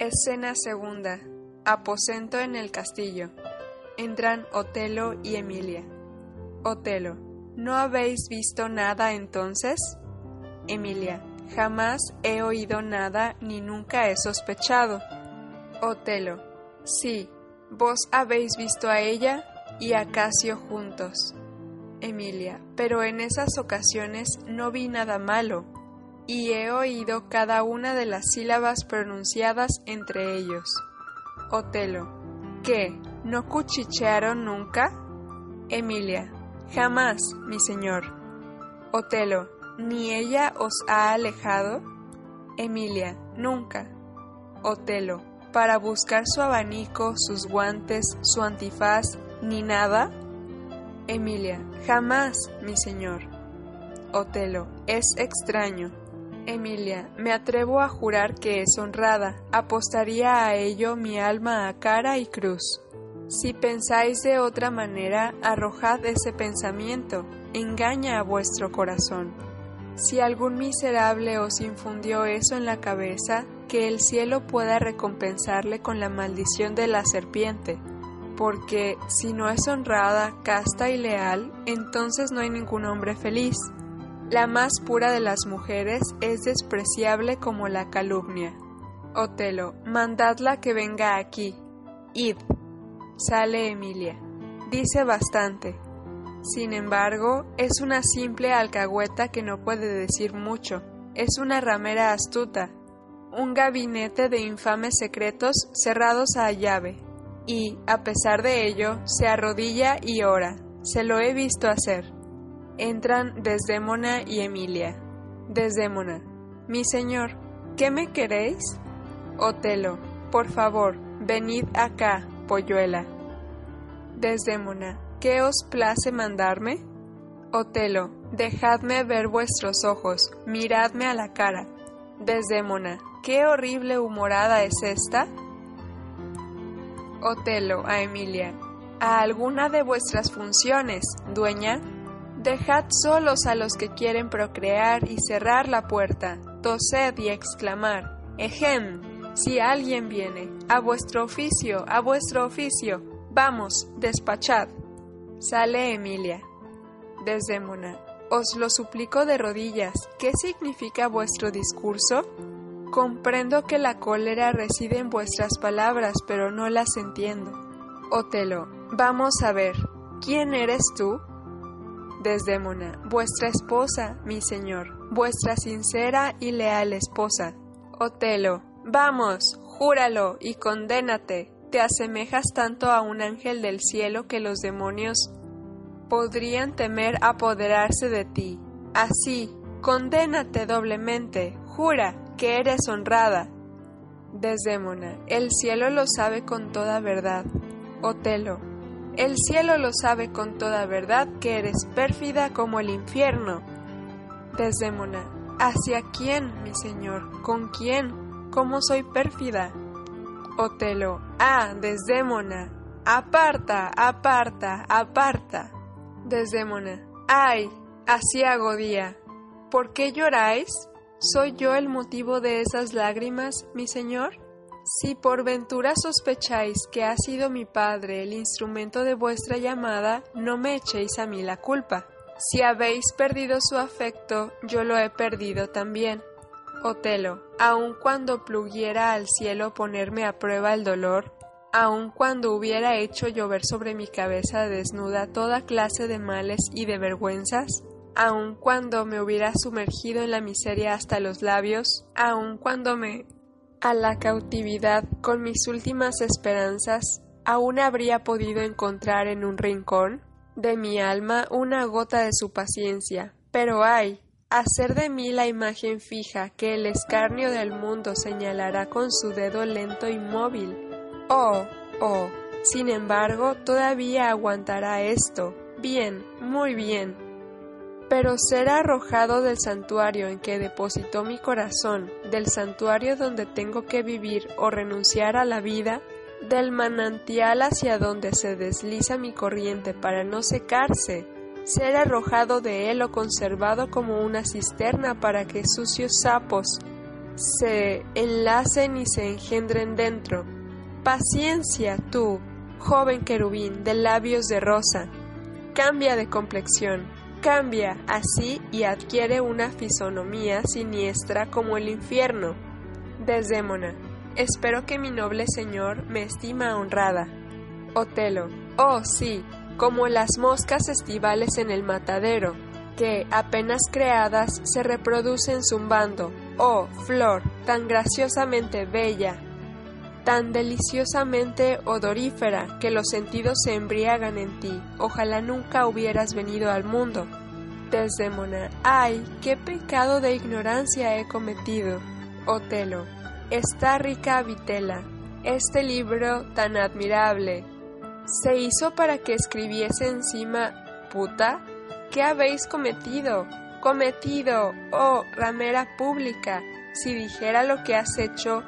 Escena segunda. Aposento en el castillo. Entran Otelo y Emilia. Otelo. ¿No habéis visto nada entonces? Emilia. Jamás he oído nada ni nunca he sospechado. Otelo. Sí. ¿Vos habéis visto a ella? y a Casio juntos. Emilia, pero en esas ocasiones no vi nada malo, y he oído cada una de las sílabas pronunciadas entre ellos. Otelo, ¿qué? ¿No cuchichearon nunca? Emilia, jamás, mi señor. Otelo, ¿ni ella os ha alejado? Emilia, nunca. Otelo, para buscar su abanico, sus guantes, su antifaz, ni nada? Emilia, jamás, mi señor. Otelo, es extraño. Emilia, me atrevo a jurar que es honrada, apostaría a ello mi alma a cara y cruz. Si pensáis de otra manera, arrojad ese pensamiento, engaña a vuestro corazón. Si algún miserable os infundió eso en la cabeza, que el cielo pueda recompensarle con la maldición de la serpiente, porque si no es honrada, casta y leal, entonces no hay ningún hombre feliz. La más pura de las mujeres es despreciable como la calumnia. Otelo, mandadla que venga aquí. Id. Sale Emilia. Dice bastante. Sin embargo, es una simple alcahueta que no puede decir mucho. Es una ramera astuta. Un gabinete de infames secretos cerrados a llave, y, a pesar de ello, se arrodilla y ora. Se lo he visto hacer. Entran Desdémona y Emilia. Desdémona. Mi señor, ¿qué me queréis? Otelo. Por favor, venid acá, polluela. Desdémona. ¿Qué os place mandarme? Otelo. Dejadme ver vuestros ojos, miradme a la cara. Desdémona. ¿Qué horrible humorada es esta? Otelo a Emilia. ¿A alguna de vuestras funciones, dueña? Dejad solos a los que quieren procrear y cerrar la puerta, tosed y exclamar, Ejem, si alguien viene, a vuestro oficio, a vuestro oficio, vamos, despachad. Sale Emilia. Desdémona, os lo suplico de rodillas, ¿qué significa vuestro discurso? Comprendo que la cólera reside en vuestras palabras, pero no las entiendo. Otelo, vamos a ver, ¿quién eres tú? Desdémona, vuestra esposa, mi señor, vuestra sincera y leal esposa. Otelo, vamos, júralo y condénate. Te asemejas tanto a un ángel del cielo que los demonios podrían temer apoderarse de ti. Así, condénate doblemente, jura, que eres honrada. Desdémona, el cielo lo sabe con toda verdad. Otelo, el cielo lo sabe con toda verdad que eres pérfida como el infierno. Desdémona, ¿hacia quién, mi señor? ¿Con quién? ¿Cómo soy pérfida? Otelo, ah, Desdémona, aparta, aparta, aparta. Desdémona, ay, así hago día. ¿Por qué lloráis? ¿Soy yo el motivo de esas lágrimas, mi señor? Si por ventura sospecháis que ha sido mi padre el instrumento de vuestra llamada, no me echéis a mí la culpa. Si habéis perdido su afecto, yo lo he perdido también. Otelo, aun cuando pluguiera al cielo ponerme a prueba el dolor, aun cuando hubiera hecho llover sobre mi cabeza desnuda toda clase de males y de vergüenzas, aun cuando me hubiera sumergido en la miseria hasta los labios, aun cuando me a la cautividad con mis últimas esperanzas, aún habría podido encontrar en un rincón de mi alma una gota de su paciencia. Pero ay, hacer de mí la imagen fija que el escarnio del mundo señalará con su dedo lento y móvil. Oh, oh, sin embargo, todavía aguantará esto. Bien, muy bien. Pero ser arrojado del santuario en que depositó mi corazón, del santuario donde tengo que vivir o renunciar a la vida, del manantial hacia donde se desliza mi corriente para no secarse, ser arrojado de él o conservado como una cisterna para que sucios sapos se enlacen y se engendren dentro. Paciencia, tú, joven querubín de labios de rosa, cambia de complexión, cambia así y adquiere una fisonomía siniestra como el infierno. Desdémona, espero que mi noble señor me estima honrada. Otelo, oh sí, como las moscas estivales en el matadero, que, apenas creadas, se reproducen zumbando. Oh, flor, tan graciosamente bella, tan deliciosamente odorífera, que los sentidos se embriagan en ti. Ojalá nunca hubieras venido al mundo. Desdémona, ay, qué pecado de ignorancia he cometido. Otelo, esta rica vitela, este libro tan admirable, ¿Se hizo para que escribiese encima puta? ¿Qué habéis cometido? Cometido, oh ramera pública, si dijera lo que has hecho,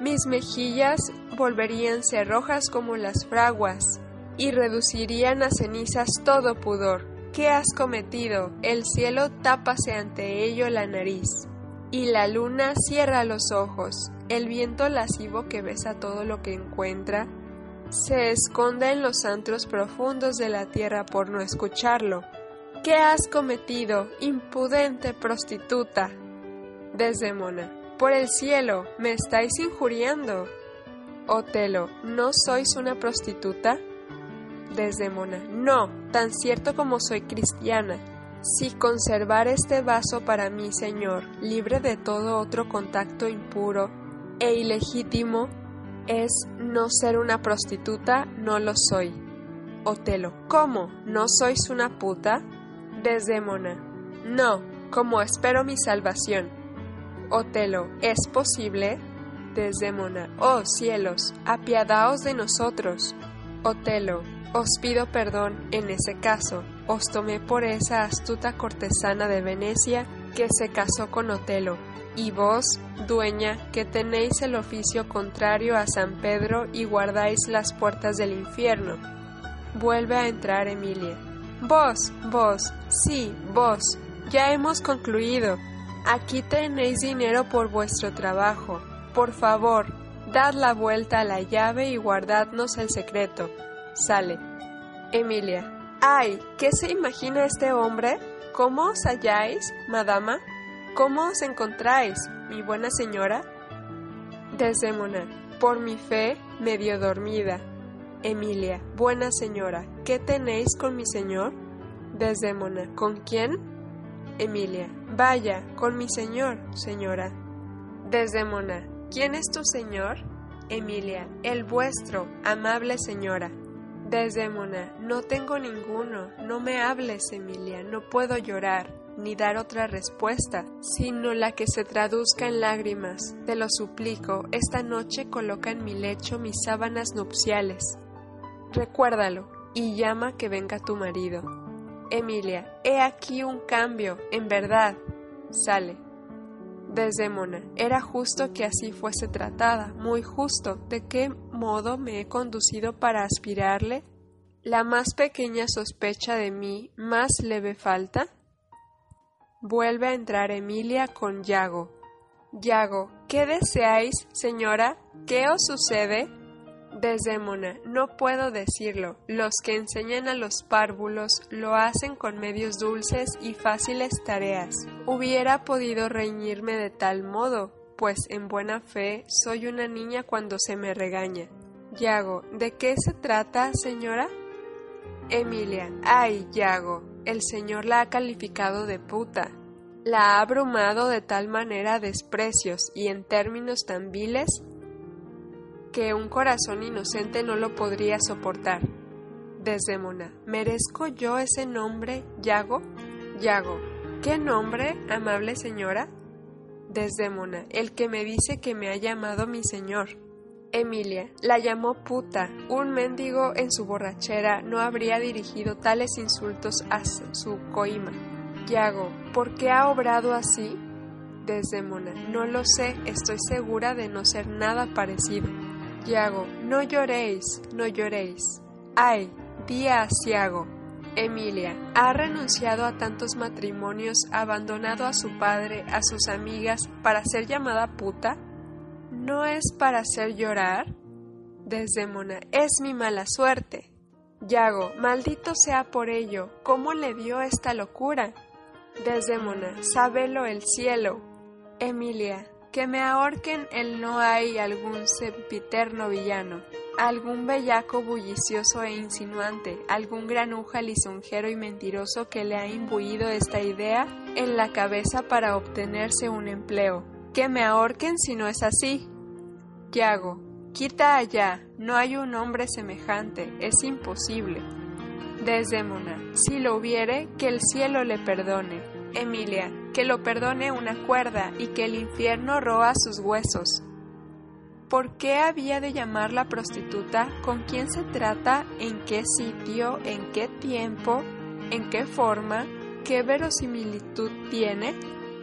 mis mejillas volveríanse rojas como las fraguas, y reducirían a cenizas todo pudor. ¿Qué has cometido? El cielo tápase ante ello la nariz, y la luna cierra los ojos. El viento lascivo que besa todo lo que encuentra, se esconde en los antros profundos de la tierra por no escucharlo. ¿Qué has cometido, impudente prostituta? Desdemona. Por el cielo, me estáis injuriando. Otelo, ¿no sois una prostituta? Desdemona. No, tan cierto como soy cristiana. Si conservar este vaso para mí, Señor, libre de todo otro contacto impuro e ilegítimo, es no ser una prostituta, no lo soy. Otelo, ¿cómo? ¿No sois una puta? Desdémona, no, como espero mi salvación. Otelo, ¿es posible? Desdémona, oh cielos, apiadaos de nosotros. Otelo, os pido perdón en ese caso, os tomé por esa astuta cortesana de Venecia que se casó con Otelo y vos, dueña, que tenéis el oficio contrario a San Pedro y guardáis las puertas del infierno. Vuelve a entrar Emilia. Vos, vos, sí, vos, ya hemos concluido. Aquí tenéis dinero por vuestro trabajo. Por favor, dad la vuelta a la llave y guardadnos el secreto. Sale. Emilia. ¡Ay! ¿Qué se imagina este hombre? ¿Cómo os halláis, madama? ¿Cómo os encontráis, mi buena señora? Desdémona, por mi fe, medio dormida. Emilia, buena señora, ¿qué tenéis con mi señor? Desdémona, ¿con quién? Emilia, vaya, con mi señor, señora. Desdémona, ¿quién es tu señor? Emilia, el vuestro, amable señora. Desdémona, no tengo ninguno, no me hables, Emilia, no puedo llorar ni dar otra respuesta, sino la que se traduzca en lágrimas. Te lo suplico, esta noche coloca en mi lecho mis sábanas nupciales. Recuérdalo y llama que venga tu marido. Emilia, he aquí un cambio, en verdad. Sale. Desdémona, era justo que así fuese tratada, muy justo. ¿De qué modo me he conducido para aspirarle? La más pequeña sospecha de mí, más leve falta. Vuelve a entrar Emilia con Yago. Yago, ¿qué deseáis, señora? ¿Qué os sucede? Desdémona, no puedo decirlo. Los que enseñan a los párvulos lo hacen con medios dulces y fáciles tareas. Hubiera podido reñirme de tal modo, pues en buena fe soy una niña cuando se me regaña. Yago, ¿de qué se trata, señora? Emilia, ay, Yago, el Señor la ha calificado de puta. La ha abrumado de tal manera desprecios y en términos tan viles que un corazón inocente no lo podría soportar. Desdémona, ¿merezco yo ese nombre, Yago? Yago, ¿Qué nombre, amable señora? Desdémona, el que me dice que me ha llamado mi señor. Emilia, la llamó puta. Un mendigo en su borrachera no habría dirigido tales insultos a su coima. Yago, ¿por qué ha obrado así? Desdémona, no lo sé, estoy segura de no ser nada parecido. Yago, no lloréis, no lloréis. Ay, día asiago. Emilia, ha renunciado a tantos matrimonios, abandonado a su padre, a sus amigas, para ser llamada puta. ¿No es para hacer llorar? Desdémona, es mi mala suerte. Yago, maldito sea por ello, ¿cómo le dio esta locura? Desdémona, sábelo el cielo. Emilia, que me ahorquen el no hay algún sempiterno villano, algún bellaco bullicioso e insinuante, algún granuja lisonjero y mentiroso que le ha imbuido esta idea en la cabeza para obtenerse un empleo. Que me ahorquen si no es así. Yago, quita allá, no hay un hombre semejante, es imposible. Desdémona, si lo hubiere, que el cielo le perdone. Emilia, que lo perdone una cuerda y que el infierno roa sus huesos. ¿Por qué había de llamar la prostituta? ¿Con quién se trata? ¿En qué sitio? ¿En qué tiempo? ¿En qué forma? ¿Qué verosimilitud tiene?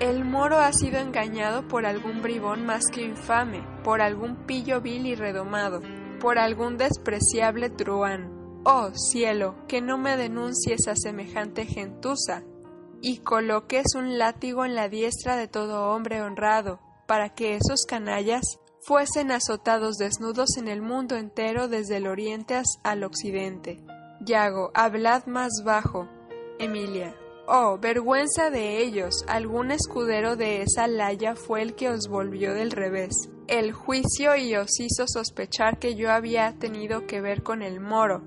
El moro ha sido engañado por algún bribón más que infame, por algún pillo vil y redomado, por algún despreciable truán. Oh cielo, que no me denuncies a semejante gentuza, y coloques un látigo en la diestra de todo hombre honrado, para que esos canallas fuesen azotados desnudos en el mundo entero desde el oriente al occidente. Yago, hablad más bajo. Emilia, Oh, vergüenza de ellos. Algún escudero de esa laya fue el que os volvió del revés. El juicio y os hizo sospechar que yo había tenido que ver con el moro.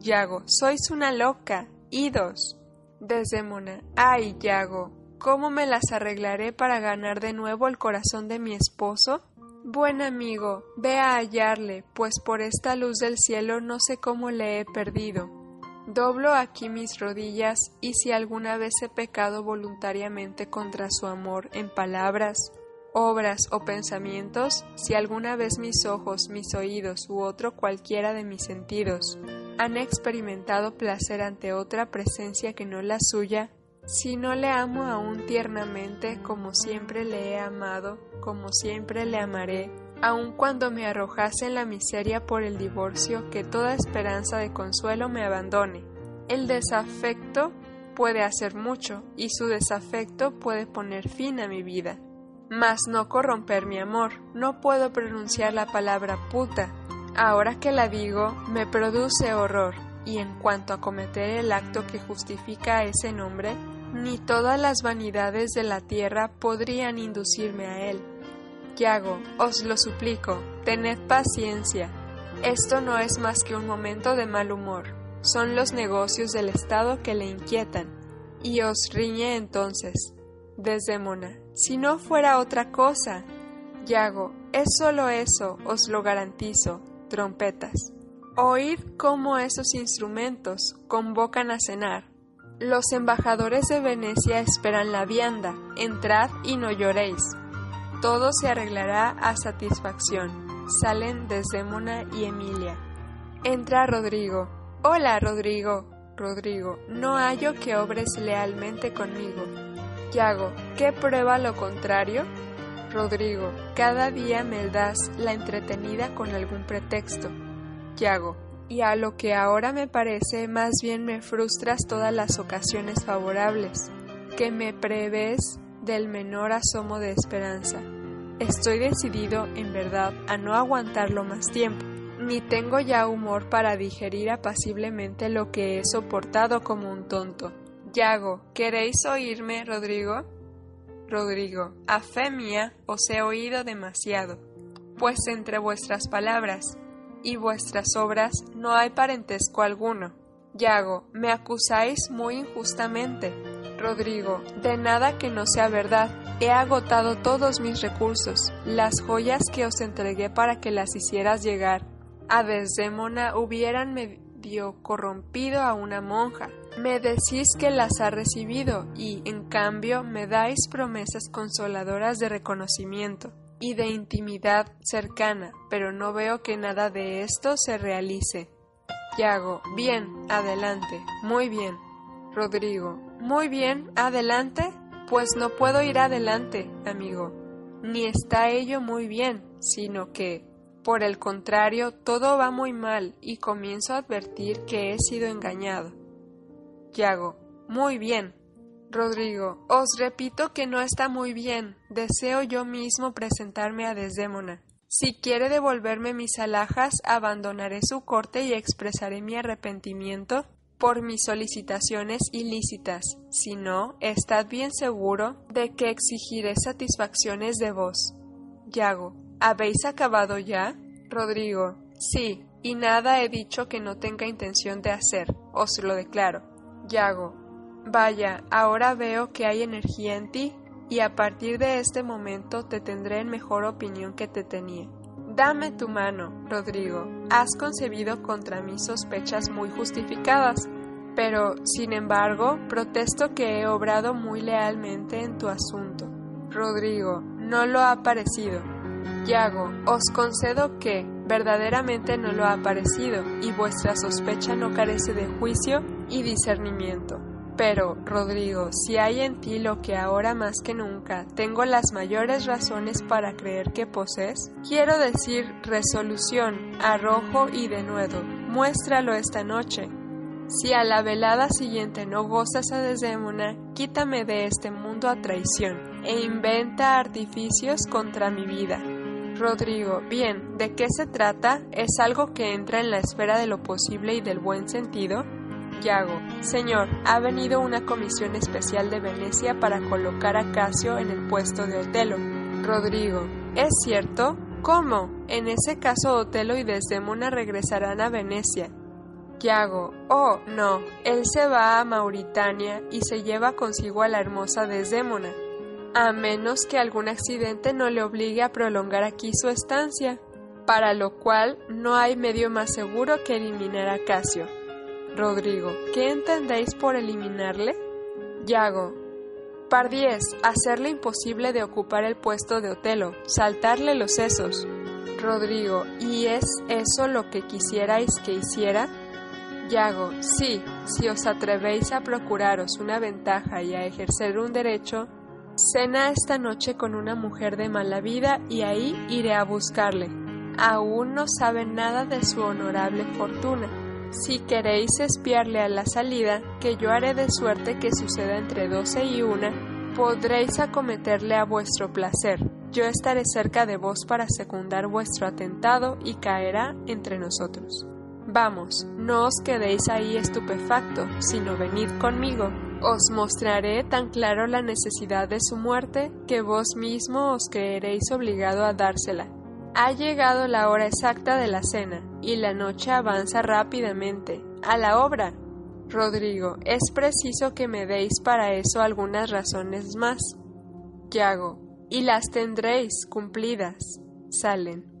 Yago, sois una loca. Idos. Desdémona. Ay, Yago, ¿cómo me las arreglaré para ganar de nuevo el corazón de mi esposo? Buen amigo, ve a hallarle, pues por esta luz del cielo no sé cómo le he perdido. Doblo aquí mis rodillas y si alguna vez he pecado voluntariamente contra su amor en palabras, obras o pensamientos, si alguna vez mis ojos, mis oídos u otro cualquiera de mis sentidos han experimentado placer ante otra presencia que no la suya, si no le amo aún tiernamente como siempre le he amado, como siempre le amaré, aun cuando me arrojase en la miseria por el divorcio, que toda esperanza de consuelo me abandone. El desafecto puede hacer mucho, y su desafecto puede poner fin a mi vida. Mas no corromper mi amor, no puedo pronunciar la palabra puta. Ahora que la digo, me produce horror, y en cuanto a cometer el acto que justifica ese nombre, ni todas las vanidades de la tierra podrían inducirme a él. Yago, os lo suplico, tened paciencia. Esto no es más que un momento de mal humor. Son los negocios del Estado que le inquietan. Y os riñe entonces. Desdémona, si no fuera otra cosa. Yago, es solo eso, os lo garantizo. Trompetas. Oíd cómo esos instrumentos convocan a cenar. Los embajadores de Venecia esperan la vianda. Entrad y no lloréis todo se arreglará a satisfacción. Salen Desdémona y Emilia. Entra Rodrigo. Hola, Rodrigo. Rodrigo, no hallo que obres lealmente conmigo. Yago, ¿qué prueba lo contrario? Rodrigo, cada día me das la entretenida con algún pretexto. Yago, y a lo que ahora me parece, más bien me frustras todas las ocasiones favorables, que me prevés del menor asomo de esperanza. Estoy decidido, en verdad, a no aguantarlo más tiempo, ni tengo ya humor para digerir apaciblemente lo que he soportado como un tonto. Yago, ¿queréis oírme, Rodrigo? Rodrigo, a fe mía os he oído demasiado, pues entre vuestras palabras y vuestras obras no hay parentesco alguno. Yago, me acusáis muy injustamente. Rodrigo, de nada que no sea verdad. He agotado todos mis recursos. Las joyas que os entregué para que las hicieras llegar a Desdémona hubieran medio corrompido a una monja. Me decís que las ha recibido y, en cambio, me dais promesas consoladoras de reconocimiento y de intimidad cercana, pero no veo que nada de esto se realice. Yago, bien, adelante, muy bien. Rodrigo, muy bien, adelante. Pues no puedo ir adelante, amigo. Ni está ello muy bien, sino que, por el contrario, todo va muy mal y comienzo a advertir que he sido engañado. Yago, muy bien. Rodrigo, os repito que no está muy bien. Deseo yo mismo presentarme a Desdémona. Si quiere devolverme mis alhajas, abandonaré su corte y expresaré mi arrepentimiento por mis solicitaciones ilícitas. Si no, estad bien seguro de que exigiré satisfacciones de vos. Yago, ¿habéis acabado ya? Rodrigo, sí, y nada he dicho que no tenga intención de hacer, os lo declaro. Yago, vaya, ahora veo que hay energía en ti y a partir de este momento te tendré en mejor opinión que te tenía. Dame tu mano, Rodrigo. Has concebido contra mí sospechas muy justificadas, pero, sin embargo, protesto que he obrado muy lealmente en tu asunto. Rodrigo, no lo ha parecido. Yago, os concedo que verdaderamente no lo ha parecido, y vuestra sospecha no carece de juicio y discernimiento. Pero, Rodrigo, si hay en ti lo que ahora más que nunca tengo las mayores razones para creer que posees, quiero decir resolución, arrojo y denuedo, muéstralo esta noche. Si a la velada siguiente no gozas a Desdémona, quítame de este mundo a traición, e inventa artificios contra mi vida. Rodrigo, bien, ¿de qué se trata? ¿Es algo que entra en la esfera de lo posible y del buen sentido? Yago, Señor, ha venido una comisión especial de Venecia para colocar a Casio en el puesto de Otelo. Rodrigo, ¿es cierto? ¿Cómo? En ese caso Otelo y Desdémona regresarán a Venecia. Yago, oh, no, él se va a Mauritania y se lleva consigo a la hermosa Desdémona, a menos que algún accidente no le obligue a prolongar aquí su estancia, para lo cual no hay medio más seguro que eliminar a Casio. Rodrigo, ¿qué entendéis por eliminarle? Yago, Pardiez, hacerle imposible de ocupar el puesto de Otelo, saltarle los sesos. Rodrigo, ¿y es eso lo que quisierais que hiciera? Yago, sí, si os atrevéis a procuraros una ventaja y a ejercer un derecho, cena esta noche con una mujer de mala vida y ahí iré a buscarle. Aún no sabe nada de su honorable fortuna si queréis espiarle a la salida, que yo haré de suerte que suceda entre doce y una, podréis acometerle a vuestro placer. Yo estaré cerca de vos para secundar vuestro atentado y caerá entre nosotros. Vamos, no os quedéis ahí estupefacto, sino venid conmigo. Os mostraré tan claro la necesidad de su muerte que vos mismo os creeréis obligado a dársela. Ha llegado la hora exacta de la cena, y la noche avanza rápidamente. ¡A la obra! Rodrigo, es preciso que me deis para eso algunas razones más. Yago, y las tendréis cumplidas. Salen.